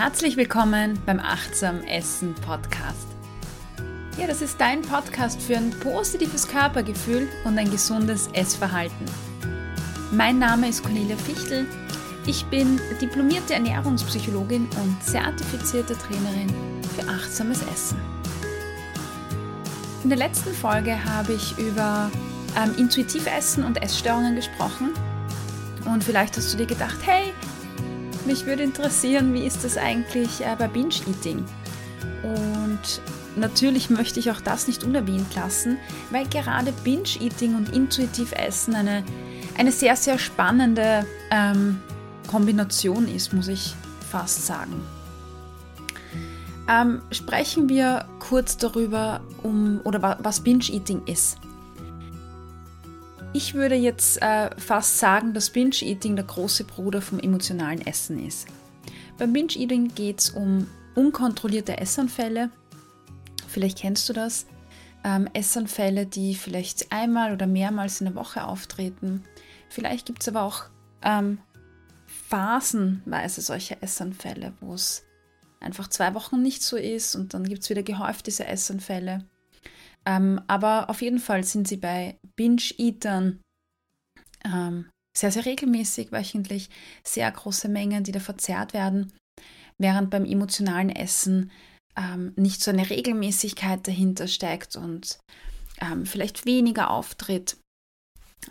Herzlich willkommen beim Achtsam Essen Podcast. Ja, das ist dein Podcast für ein positives Körpergefühl und ein gesundes Essverhalten. Mein Name ist Cornelia Fichtel. Ich bin diplomierte Ernährungspsychologin und zertifizierte Trainerin für achtsames Essen. In der letzten Folge habe ich über ähm, intuitiv Essen und Essstörungen gesprochen. Und vielleicht hast du dir gedacht, hey, mich würde interessieren, wie ist das eigentlich äh, bei Binge-Eating? Und natürlich möchte ich auch das nicht unerwähnt lassen, weil gerade Binge-Eating und intuitiv Essen eine, eine sehr, sehr spannende ähm, Kombination ist, muss ich fast sagen. Ähm, sprechen wir kurz darüber, um, oder was Binge-Eating ist. Ich würde jetzt äh, fast sagen, dass Binge-Eating der große Bruder vom emotionalen Essen ist. Beim Binge-Eating geht es um unkontrollierte Essanfälle. Vielleicht kennst du das. Ähm, Essanfälle, die vielleicht einmal oder mehrmals in der Woche auftreten. Vielleicht gibt es aber auch ähm, phasenweise solche Essanfälle, wo es einfach zwei Wochen nicht so ist und dann gibt es wieder gehäuft diese Essanfälle. Ähm, aber auf jeden Fall sind sie bei Binge-Eatern ähm, sehr, sehr regelmäßig, wöchentlich, sehr große Mengen, die da verzehrt werden, während beim emotionalen Essen ähm, nicht so eine Regelmäßigkeit dahinter steckt und ähm, vielleicht weniger auftritt.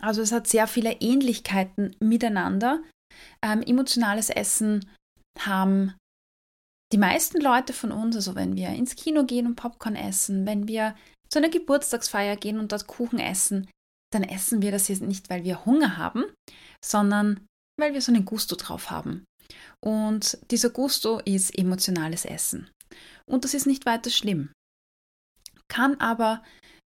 Also es hat sehr viele Ähnlichkeiten miteinander. Ähm, emotionales Essen haben die meisten Leute von uns, also wenn wir ins Kino gehen und Popcorn essen, wenn wir zu einer Geburtstagsfeier gehen und dort Kuchen essen, dann essen wir das jetzt nicht, weil wir Hunger haben, sondern weil wir so einen Gusto drauf haben. Und dieser Gusto ist emotionales Essen. Und das ist nicht weiter schlimm. Kann aber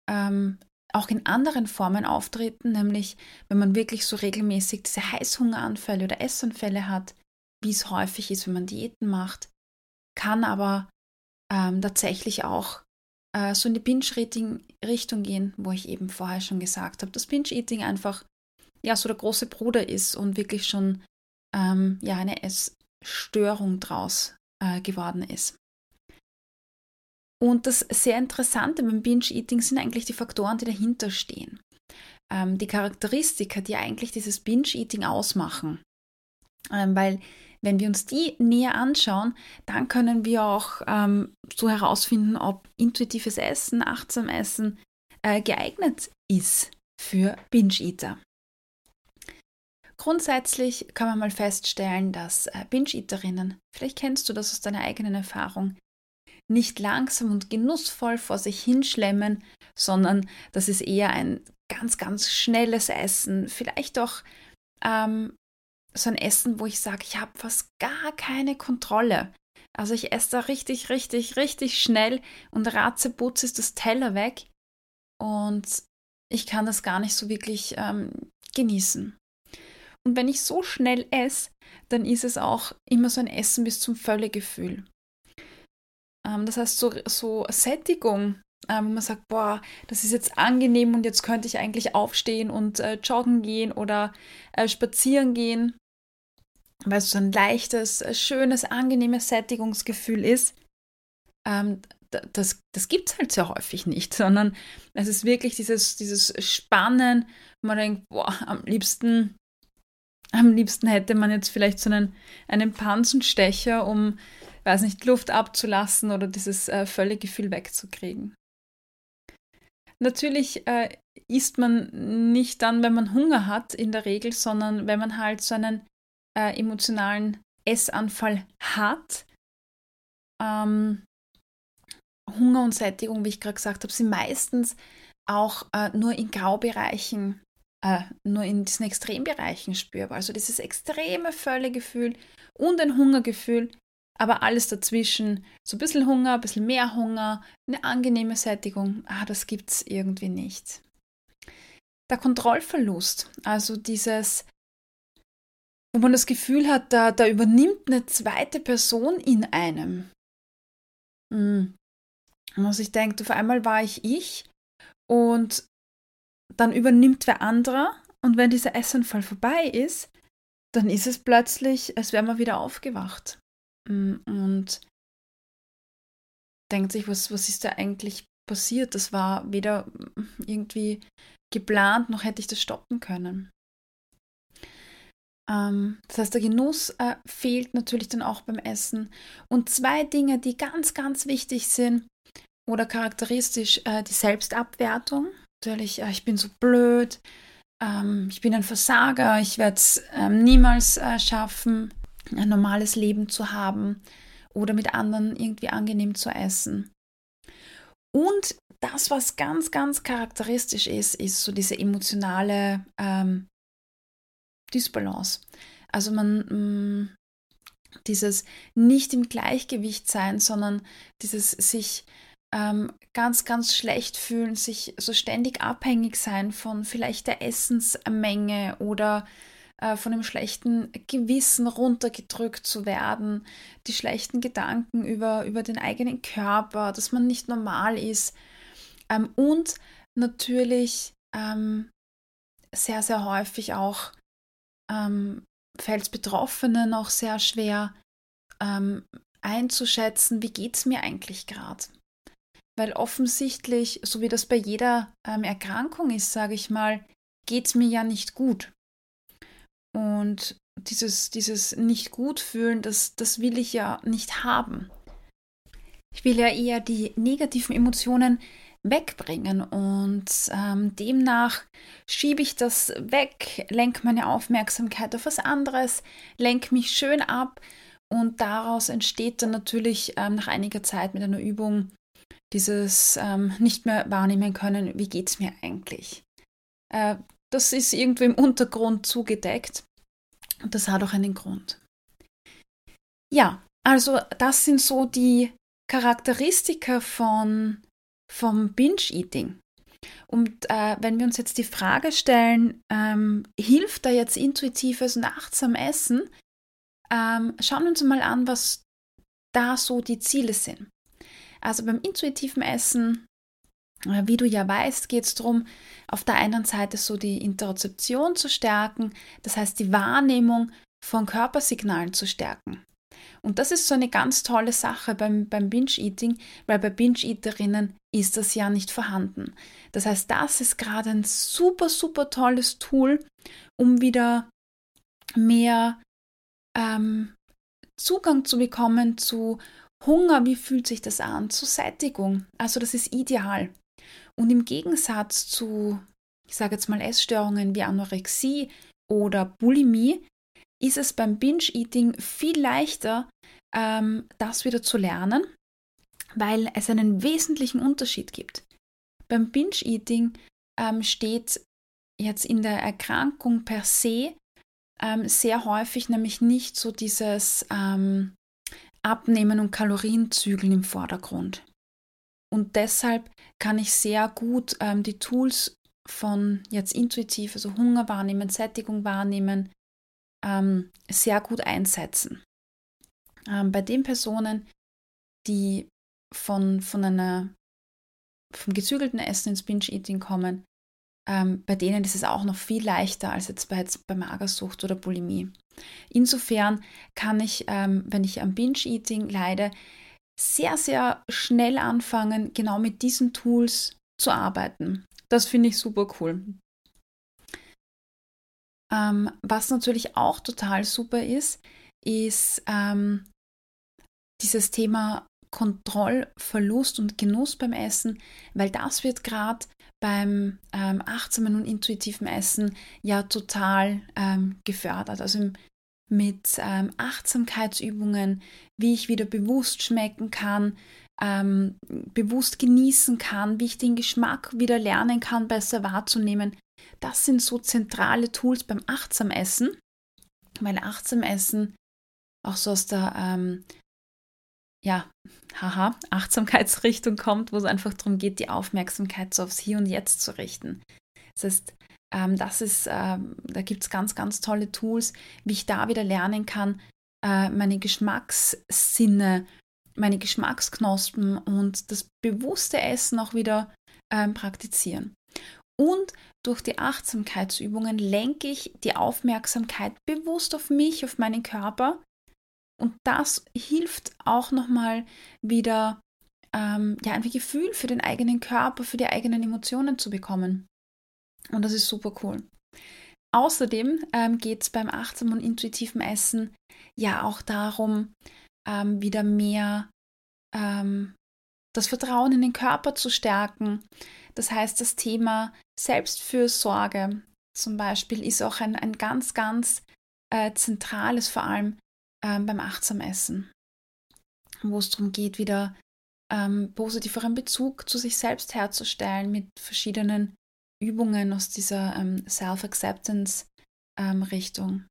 ähm, auch in anderen Formen auftreten, nämlich wenn man wirklich so regelmäßig diese Heißhungeranfälle oder Essanfälle hat, wie es häufig ist, wenn man Diäten macht, kann aber ähm, tatsächlich auch äh, so in die Binge-Eating-Richtung gehen, wo ich eben vorher schon gesagt habe, dass Binge-Eating einfach ja so der große Bruder ist und wirklich schon ähm, ja eine Essstörung draus äh, geworden ist. Und das sehr Interessante beim Binge-Eating sind eigentlich die Faktoren, die dahinter stehen. Ähm, die Charakteristika, die eigentlich dieses Binge-Eating ausmachen. Ähm, weil wenn wir uns die näher anschauen, dann können wir auch ähm, so herausfinden, ob intuitives Essen, achtsam Essen äh, geeignet ist für Binge-Eater. Grundsätzlich kann man mal feststellen, dass äh, Binge-Eaterinnen, vielleicht kennst du das aus deiner eigenen Erfahrung, nicht langsam und genussvoll vor sich hinschlemmen, sondern das ist eher ein ganz, ganz schnelles Essen, vielleicht auch ähm, so ein Essen, wo ich sage, ich habe fast gar keine Kontrolle. Also ich esse da richtig, richtig, richtig schnell und ratzeputz ist das Teller weg und ich kann das gar nicht so wirklich ähm, genießen. Und wenn ich so schnell esse, dann ist es auch immer so ein Essen bis zum Völlegefühl. Ähm, das heißt, so, so Sättigung, ähm, wo man sagt, boah, das ist jetzt angenehm und jetzt könnte ich eigentlich aufstehen und äh, joggen gehen oder äh, spazieren gehen, weil es so ein leichtes, äh, schönes, angenehmes Sättigungsgefühl ist. Ähm, das, das gibt es halt sehr häufig nicht, sondern es ist wirklich dieses, dieses Spannen, wo man denkt, boah, am liebsten, am liebsten hätte man jetzt vielleicht so einen, einen Panzenstecher, um, weiß nicht, Luft abzulassen oder dieses äh, Völlegefühl wegzukriegen. Natürlich äh, isst man nicht dann, wenn man Hunger hat, in der Regel, sondern wenn man halt so einen äh, emotionalen Essanfall hat. Ähm, Hunger und Sättigung, wie ich gerade gesagt habe, sind meistens auch äh, nur in Graubereichen, äh, nur in diesen Extrembereichen spürbar. Also dieses extreme Völlegefühl und ein Hungergefühl, aber alles dazwischen, so ein bisschen Hunger, ein bisschen mehr Hunger, eine angenehme Sättigung, ah, das gibt es irgendwie nicht. Der Kontrollverlust, also dieses, wo man das Gefühl hat, da, da übernimmt eine zweite Person in einem. Mhm. Also ich denke, auf einmal war ich ich und dann übernimmt wer anderer und wenn dieser Essanfall vorbei ist, dann ist es plötzlich, als wäre man wieder aufgewacht. Und denkt sich, was, was ist da eigentlich passiert? Das war weder irgendwie geplant, noch hätte ich das stoppen können. Ähm, das heißt, der Genuss äh, fehlt natürlich dann auch beim Essen. Und zwei Dinge, die ganz, ganz wichtig sind oder charakteristisch, äh, die Selbstabwertung. Natürlich, äh, ich bin so blöd, ähm, ich bin ein Versager, ich werde es ähm, niemals äh, schaffen, ein normales Leben zu haben oder mit anderen irgendwie angenehm zu essen. Und das, was ganz, ganz charakteristisch ist, ist so diese emotionale ähm, Dysbalance. Also man, mh, mm, dieses nicht im Gleichgewicht sein, sondern dieses sich ähm, ganz, ganz schlecht fühlen, sich so ständig abhängig sein von vielleicht der Essensmenge oder äh, von dem schlechten Gewissen runtergedrückt zu werden, die schlechten Gedanken über, über den eigenen Körper, dass man nicht normal ist ähm, und natürlich ähm, sehr, sehr häufig auch ähm, fällt es Betroffenen auch sehr schwer ähm, einzuschätzen, wie geht es mir eigentlich gerade. Weil offensichtlich, so wie das bei jeder ähm, Erkrankung ist, sage ich mal, geht es mir ja nicht gut. Und dieses, dieses nicht gut fühlen, das, das will ich ja nicht haben. Ich will ja eher die negativen Emotionen wegbringen und ähm, demnach schiebe ich das weg, lenke meine Aufmerksamkeit auf was anderes, lenke mich schön ab und daraus entsteht dann natürlich ähm, nach einiger Zeit mit einer Übung dieses ähm, nicht mehr wahrnehmen können, wie geht es mir eigentlich. Äh, das ist irgendwo im Untergrund zugedeckt und das hat auch einen Grund. Ja, also das sind so die Charakteristika von vom Binge-Eating. Und äh, wenn wir uns jetzt die Frage stellen, ähm, hilft da jetzt intuitives und achtsam Essen? Ähm, schauen wir uns mal an, was da so die Ziele sind. Also beim intuitiven Essen, wie du ja weißt, geht es darum, auf der einen Seite so die Interozeption zu stärken, das heißt die Wahrnehmung von Körpersignalen zu stärken. Und das ist so eine ganz tolle Sache beim, beim Binge-Eating, weil bei Binge-Eaterinnen ist das ja nicht vorhanden. Das heißt, das ist gerade ein super, super tolles Tool, um wieder mehr ähm, Zugang zu bekommen zu Hunger, wie fühlt sich das an, zu Sättigung. Also das ist ideal. Und im Gegensatz zu, ich sage jetzt mal, Essstörungen wie Anorexie oder Bulimie, ist es beim Binge-Eating viel leichter, ähm, das wieder zu lernen, weil es einen wesentlichen Unterschied gibt. Beim Binge-Eating ähm, steht jetzt in der Erkrankung per se ähm, sehr häufig nämlich nicht so dieses ähm, Abnehmen und Kalorienzügeln im Vordergrund. Und deshalb kann ich sehr gut ähm, die Tools von jetzt intuitiv, also Hunger wahrnehmen, Sättigung wahrnehmen, ähm, sehr gut einsetzen. Ähm, bei den Personen, die von, von einer, vom gezügelten Essen ins Binge-Eating kommen, ähm, bei denen ist es auch noch viel leichter als jetzt bei, jetzt bei Magersucht oder Bulimie. Insofern kann ich, ähm, wenn ich am Binge-Eating leide, sehr, sehr schnell anfangen, genau mit diesen Tools zu arbeiten. Das finde ich super cool. Ähm, was natürlich auch total super ist, ist ähm, dieses Thema Kontrollverlust und Genuss beim Essen, weil das wird gerade beim ähm, achtsamen und intuitiven Essen ja total ähm, gefördert. Also mit ähm, Achtsamkeitsübungen, wie ich wieder bewusst schmecken kann, ähm, bewusst genießen kann, wie ich den Geschmack wieder lernen kann, besser wahrzunehmen. Das sind so zentrale Tools beim achtsam Essen, weil achtsam Essen auch so aus der ähm, ja, haha, Achtsamkeitsrichtung kommt, wo es einfach darum geht, die Aufmerksamkeit so aufs Hier und Jetzt zu richten. Das heißt, ähm, das ist, ähm, da gibt es ganz, ganz tolle Tools, wie ich da wieder lernen kann, äh, meine Geschmackssinne, meine Geschmacksknospen und das bewusste Essen auch wieder ähm, praktizieren. Und durch die Achtsamkeitsübungen lenke ich die Aufmerksamkeit bewusst auf mich, auf meinen Körper Und das hilft auch nochmal wieder, ähm, ja, ein Gefühl für den eigenen Körper, für die eigenen Emotionen zu bekommen. Und das ist super cool. Außerdem ähm, geht es beim achtsamen und intuitiven Essen ja auch darum, ähm, wieder mehr ähm, das Vertrauen in den Körper zu stärken. Das heißt, das Thema Selbstfürsorge zum Beispiel ist auch ein, ein ganz, ganz äh, zentrales, vor allem ähm, beim Achtsamessen, wo es darum geht, wieder ähm, positiveren Bezug zu sich selbst herzustellen mit verschiedenen Übungen aus dieser ähm, Self-Acceptance-Richtung.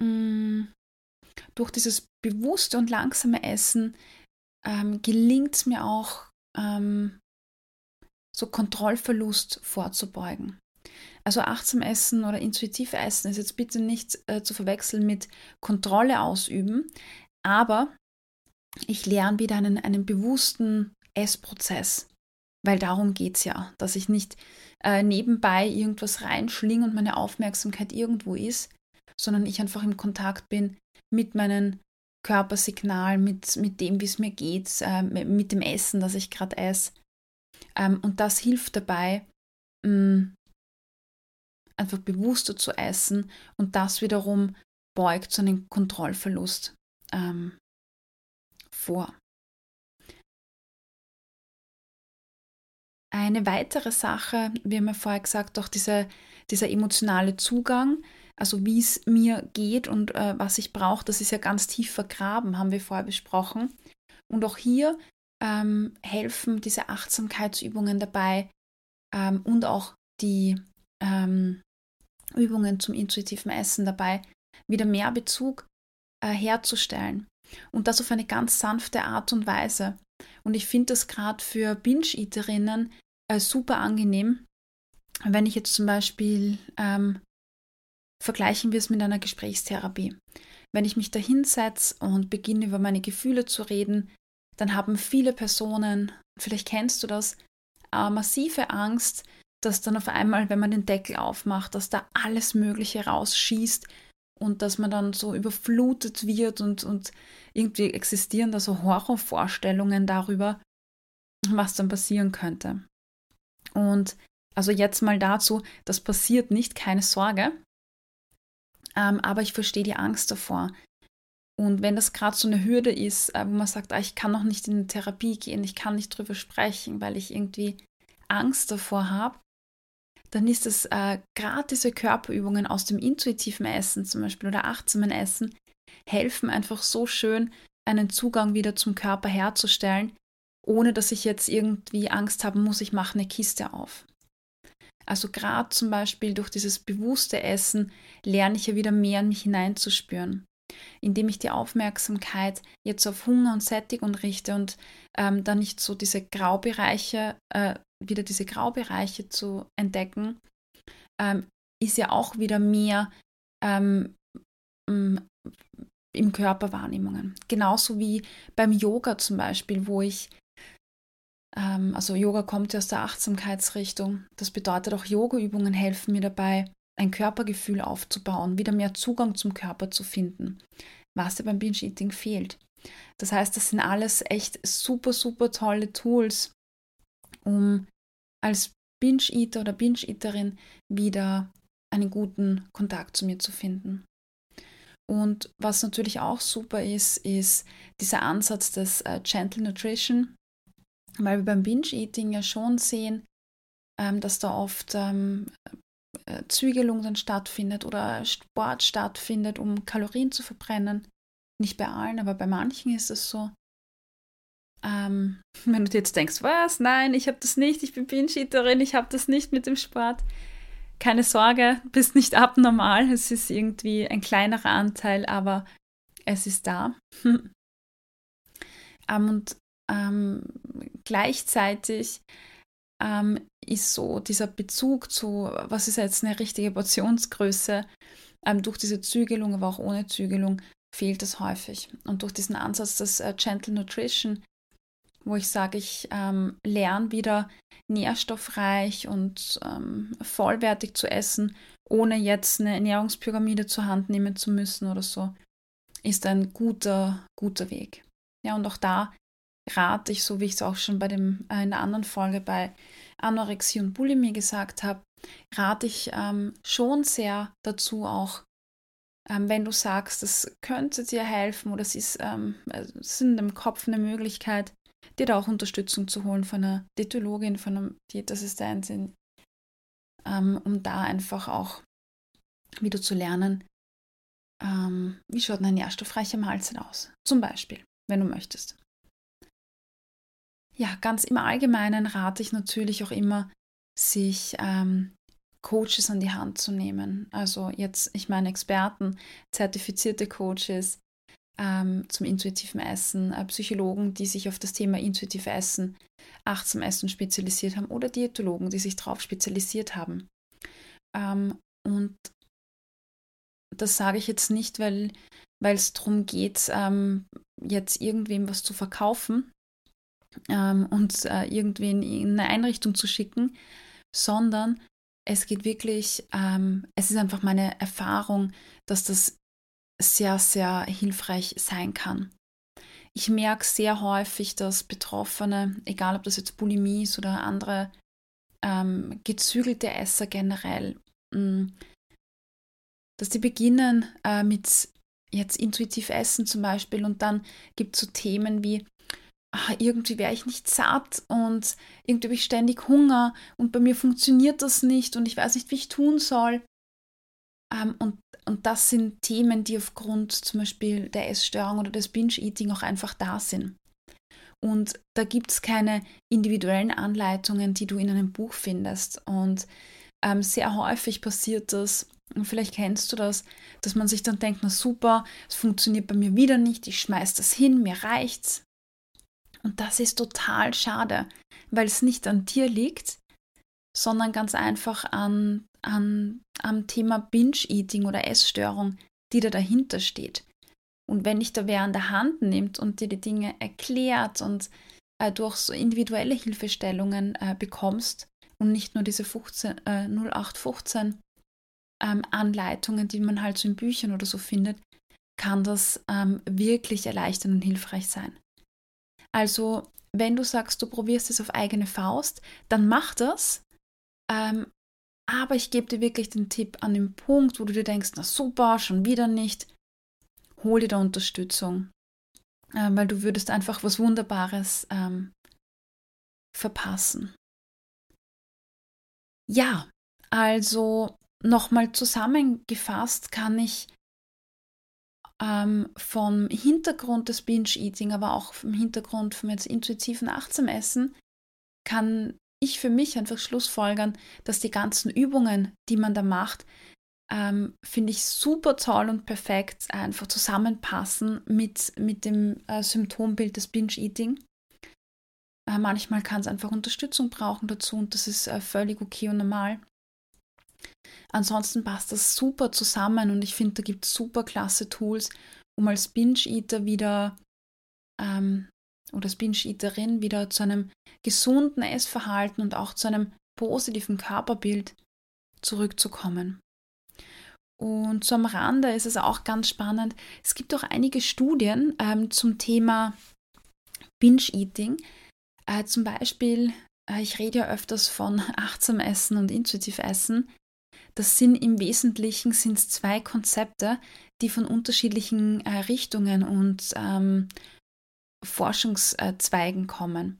Ähm, durch dieses bewusste und langsame Essen ähm, gelingt es mir auch, ähm, so Kontrollverlust vorzubeugen. Also achtsam essen oder intuitiv essen ist jetzt bitte nicht äh, zu verwechseln mit Kontrolle ausüben, aber ich lerne wieder einen, einen bewussten Essprozess, weil darum geht es ja, dass ich nicht äh, nebenbei irgendwas reinschlinge und meine Aufmerksamkeit irgendwo ist, sondern ich einfach im Kontakt bin mit meinen Körpersignalen, mit, mit dem, wie es mir geht, äh, mit dem Essen, das ich gerade esse. Ähm, und das hilft dabei, mh, mm, einfach bewusster zu essen und das wiederum beugt so einen Kontrollverlust ähm, vor. Eine weitere Sache, wie haben wir vorher gesagt, auch diese, dieser emotionale Zugang, also wie es mir geht und äh, was ich brauche, das ist ja ganz tief vergraben, haben wir vorher besprochen. Und auch hier ähm, helfen diese Achtsamkeitsübungen dabei ähm, und auch die ähm, Übungen zum intuitiven Essen dabei, wieder mehr Bezug äh, herzustellen. Und das auf eine ganz sanfte Art und Weise. Und ich finde das gerade für Binge-Eaterinnen äh, super angenehm, wenn ich jetzt zum Beispiel ähm, vergleichen wir es mit einer Gesprächstherapie. Wenn ich mich da hinsetze und beginne über meine Gefühle zu reden, dann haben viele Personen, vielleicht kennst du das, äh, massive Angst, dass dann auf einmal, wenn man den Deckel aufmacht, dass da alles Mögliche rausschießt und dass man dann so überflutet wird und, und irgendwie existieren da so Horrorvorstellungen darüber, was dann passieren könnte. Und also jetzt mal dazu, das passiert nicht, keine Sorge. Ähm, aber ich verstehe die Angst davor. Und wenn das gerade so eine Hürde ist, äh, wo man sagt, ah, ich kann noch nicht in eine Therapie gehen, ich kann nicht drüber sprechen, weil ich irgendwie Angst davor habe, dann ist es äh, gerade diese Körperübungen aus dem intuitiven Essen zum Beispiel oder achtsamen Essen helfen einfach so schön, einen Zugang wieder zum Körper herzustellen, ohne dass ich jetzt irgendwie Angst haben muss, ich mache eine Kiste auf. Also gerade zum Beispiel durch dieses bewusste Essen lerne ich ja wieder mehr in mich hineinzuspüren, indem ich die Aufmerksamkeit jetzt auf Hunger und Sättigung richte und ähm, dann nicht so diese Graubereiche, äh, wieder diese Graubereiche zu entdecken, ähm, ist ja auch wieder mehr ähm, im Körper Wahrnehmungen. Genauso wie beim Yoga zum Beispiel, wo ich ähm, also Yoga kommt ja aus der Achtsamkeitsrichtung. Das bedeutet auch Yoga-Übungen helfen mir dabei, ein Körpergefühl aufzubauen, wieder mehr Zugang zum Körper zu finden, was ja beim Binge-Eating fehlt. Das heißt, das sind alles echt super, super tolle Tools, um als Binge-Eater oder Binge-Eaterin wieder einen guten Kontakt zu mir zu finden. Und was natürlich auch super ist, ist dieser Ansatz des äh, Gentle Nutrition, weil wir beim Binge-Eating ja schon sehen, ähm, dass da oft ähm, äh, Zügelung dann stattfindet oder Sport stattfindet, um Kalorien zu verbrennen. Nicht bei allen, aber bei manchen ist es so. Ähm, wenn du dir jetzt denkst, was? Nein, ich habe das nicht, ich bin Binge-Eaterin, ich habe das nicht mit dem Sport. Keine Sorge, bist nicht abnormal. Es ist irgendwie ein kleinerer Anteil, aber es ist da. ähm, und ähm, gleichzeitig ähm, ist so dieser Bezug zu, was ist jetzt eine richtige Portionsgröße, ähm, durch diese Zügelung, aber auch ohne Zügelung, fehlt es häufig. Und durch diesen Ansatz des äh, Gentle Nutrition, wo ich sage, ich ähm, lerne wieder nährstoffreich und ähm, vollwertig zu essen, ohne jetzt eine Ernährungspyramide zur Hand nehmen zu müssen oder so, ist ein guter, guter Weg. Ja, und auch da rate ich, so wie ich es auch schon bei dem, äh, in der anderen Folge bei Anorexie und Bulimie gesagt habe, rate ich ähm, schon sehr dazu auch, ähm, wenn du sagst, das könnte dir helfen oder es ist, ähm, es ist in dem Kopf eine Möglichkeit, dir da auch Unterstützung zu holen von einer Diätologin, von einer Diätassistentin, ähm, um da einfach auch wieder zu lernen, ähm, wie schaut eine nährstoffreiche Mahlzeit aus. Zum Beispiel, wenn du möchtest. Ja, ganz im Allgemeinen rate ich natürlich auch immer, sich ähm, Coaches an die Hand zu nehmen. Also jetzt, ich meine Experten, zertifizierte Coaches ähm, zum intuitiven Essen, äh, Psychologen, die sich auf das Thema intuitiv Essen, achtsam Essen spezialisiert haben oder Diätologen, die sich darauf spezialisiert haben. Ähm, und das sage ich jetzt nicht, weil es darum geht, ähm, jetzt irgendwem was zu verkaufen ähm, und äh, irgendwen in eine Einrichtung zu schicken, sondern es geht wirklich, ähm, es ist einfach meine Erfahrung, dass das sehr, sehr hilfreich sein kann. Ich merke sehr häufig, dass Betroffene, egal ob das jetzt Bulimie ist oder andere ähm, gezügelte Esser generell, mh, mm, dass die beginnen äh, mit jetzt intuitiv essen zum Beispiel und dann gibt es so Themen wie, ach, irgendwie wäre ich nicht satt und irgendwie habe ich ständig Hunger und bei mir funktioniert das nicht und ich weiß nicht, wie ich tun soll. Ähm, und, und das sind Themen, die aufgrund zum Beispiel der Essstörung oder des Binge-Eating auch einfach da sind. Und da gibt es keine individuellen Anleitungen, die du in einem Buch findest. Und ähm, sehr häufig passiert das, und vielleicht kennst du das, dass man sich dann denkt, na super, es funktioniert bei mir wieder nicht, ich schmeiß das hin, mir reicht's. Und das ist total schade, weil es nicht an dir liegt, sondern ganz einfach an, an, am Thema Binge-Eating oder Essstörung, die da dahinter steht. Und wenn dich da wer an der Hand nimmt und dir die Dinge erklärt und äh, durch so individuelle Hilfestellungen äh, bekommst und nicht nur diese 15, äh, 0815 ähm, Anleitungen, die man halt so in Büchern oder so findet, kann das ähm, wirklich erleichtern und hilfreich sein. Also, wenn du sagst, du probierst es auf eigene Faust, dann mach das. Ähm, aber ich gebe dir wirklich den Tipp an dem Punkt, wo du dir denkst, na super, schon wieder nicht. Hol dir da Unterstützung, äh, weil du würdest einfach was Wunderbares ähm, verpassen. Ja, also nochmal zusammengefasst kann ich ähm, vom Hintergrund des Binge-Eating, aber auch vom Hintergrund vom jetzt intuitiven Achtsamessen, kann ich für mich einfach schlussfolgern, dass die ganzen Übungen, die man da macht, ähm, finde ich super toll und perfekt einfach zusammenpassen mit, mit dem äh, Symptombild des Binge-Eating. Äh, manchmal kann es einfach Unterstützung brauchen dazu und das ist äh, völlig okay und normal. Ansonsten passt das super zusammen und ich finde, da gibt es super klasse Tools, um als Binge-Eater wieder ähm, oder als Binge-Eaterin wieder zu einem gesunden Essverhalten und auch zu einem positiven Körperbild zurückzukommen. Und zum Rande ist es auch ganz spannend. Es gibt auch einige Studien ähm, zum Thema Binge-Eating. Äh, zum Beispiel, äh, ich rede ja öfters von achtsam Essen und intuitiv Essen. Das sind im Wesentlichen sind's zwei Konzepte, die von unterschiedlichen äh, Richtungen und ähm, Forschungszweigen kommen.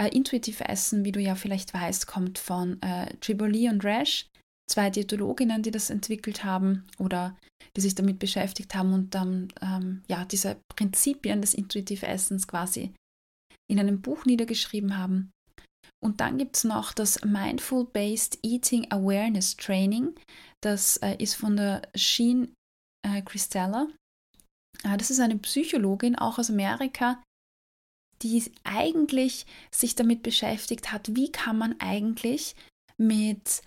Äh, intuitive Essen, wie du ja vielleicht weißt, kommt von äh, Triboli und Rash, zwei Diätologinnen, die das entwickelt haben oder die sich damit beschäftigt haben und dann ähm, ja, diese Prinzipien des intuitiven Essens quasi in einem Buch niedergeschrieben haben. Und dann gibt es noch das Mindful-Based Eating Awareness Training. Das äh, ist von der Sheen äh, Christella. Äh, das ist eine Psychologin, auch aus Amerika, die eigentlich sich damit beschäftigt hat, wie kann man eigentlich mit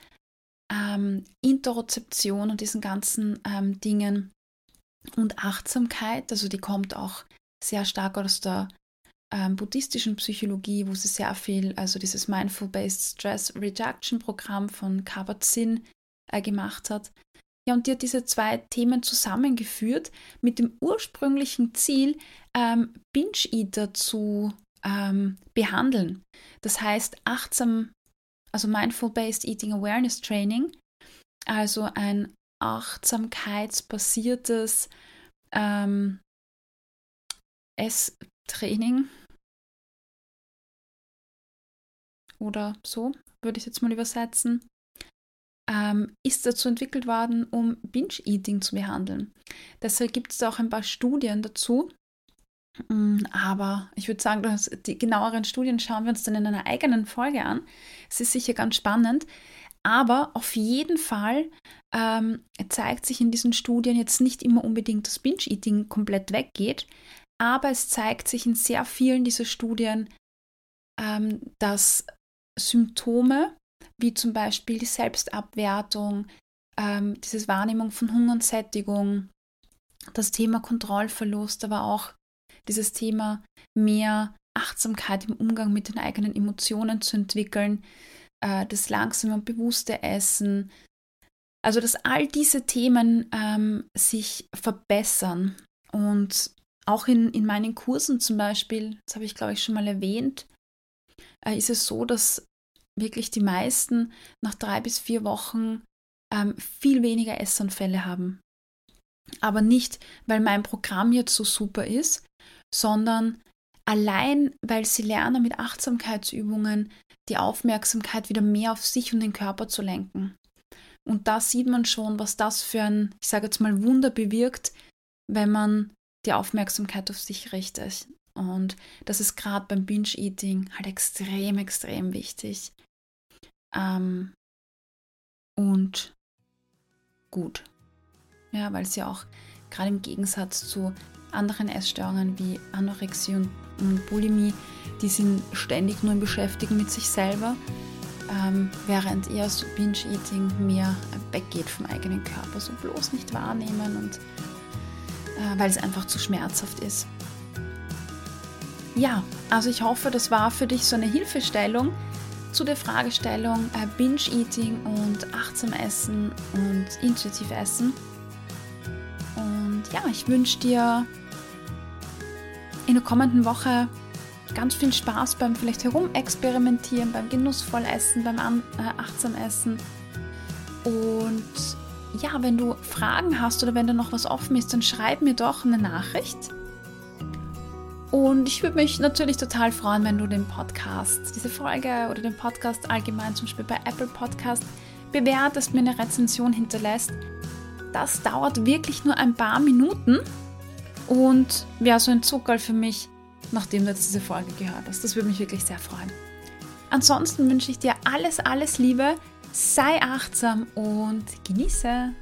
ähm, Interozeption und diesen ganzen ähm, Dingen und Achtsamkeit, also die kommt auch sehr stark aus der ähm, buddhistischen Psychologie, wo sie sehr viel, also dieses Mindful-Based Stress Reduction Programm von Kabat-Zinn äh, gemacht hat. Ja, und die hat diese zwei Themen zusammengeführt mit dem ursprünglichen Ziel, ähm, Binge-Eater zu ähm, behandeln. Das heißt, achtsam, also Mindful-Based Eating Awareness Training, also ein achtsamkeitsbasiertes ähm, Esstraining oder so, würde ich jetzt mal übersetzen, ähm, ist dazu entwickelt worden, um Binge-Eating zu behandeln. Deshalb gibt es auch ein paar Studien dazu. Mm, aber ich würde sagen, die genaueren Studien schauen wir uns dann in einer eigenen Folge an. Es ist sicher ganz spannend. Aber auf jeden Fall ähm, zeigt sich in diesen Studien jetzt nicht immer unbedingt, dass Binge-Eating komplett weggeht, aber es zeigt sich in sehr vielen dieser Studien, ähm, dass Symptome wie zum Beispiel die Selbstabwertung, ähm, diese Wahrnehmung von Hunger und Sättigung, das Thema Kontrollverlust, aber auch dieses Thema mehr Achtsamkeit im Umgang mit den eigenen Emotionen zu entwickeln, äh, das langsame und bewusste Essen. Also, dass all diese Themen ähm, sich verbessern. Und auch in, in meinen Kursen zum Beispiel, das habe ich glaube ich schon mal erwähnt, äh, ist es so, dass wirklich die meisten nach drei bis vier Wochen ähm, viel weniger Essanfälle haben. Aber nicht, weil mein Programm jetzt so super ist, sondern allein, weil sie lernen mit Achtsamkeitsübungen die Aufmerksamkeit wieder mehr auf sich und den Körper zu lenken. Und da sieht man schon, was das für ein, ich sage jetzt mal, Wunder bewirkt, wenn man die Aufmerksamkeit auf sich richtet. Und das ist gerade beim Binge-Eating halt extrem, extrem wichtig. Ähm, und gut. Ja, weil es ja auch gerade im Gegensatz zu anderen Essstörungen wie Anorexie und, und Bulimie, die sind ständig nur im Beschäftigen mit sich selber, ähm, während eher so Binge-Eating mehr weggeht vom eigenen Körper, so bloß nicht wahrnehmen und äh, weil es einfach zu schmerzhaft ist. Ja, also ich hoffe, das war für dich so eine Hilfestellung zu der Fragestellung äh, Binge-Eating und achtsam Essen und intuitiv Essen. Und ja, ich wünsche dir in der kommenden Woche ganz viel Spaß beim vielleicht herumexperimentieren, beim genussvoll Essen, beim äh, achtsam Essen. Und ja, wenn du Fragen hast oder wenn da noch was offen ist, dann schreib mir doch eine Nachricht. Und ich würde mich natürlich total freuen, wenn du den Podcast, diese Folge oder den Podcast allgemein zum Beispiel bei Apple Podcast bewertest, mir eine Rezension hinterlässt. Das dauert wirklich nur ein paar Minuten und wäre so ein Zuckerl für mich, nachdem du jetzt diese Folge gehört hast. Das würde mich wirklich sehr freuen. Ansonsten wünsche ich dir alles, alles Liebe, sei achtsam und genieße.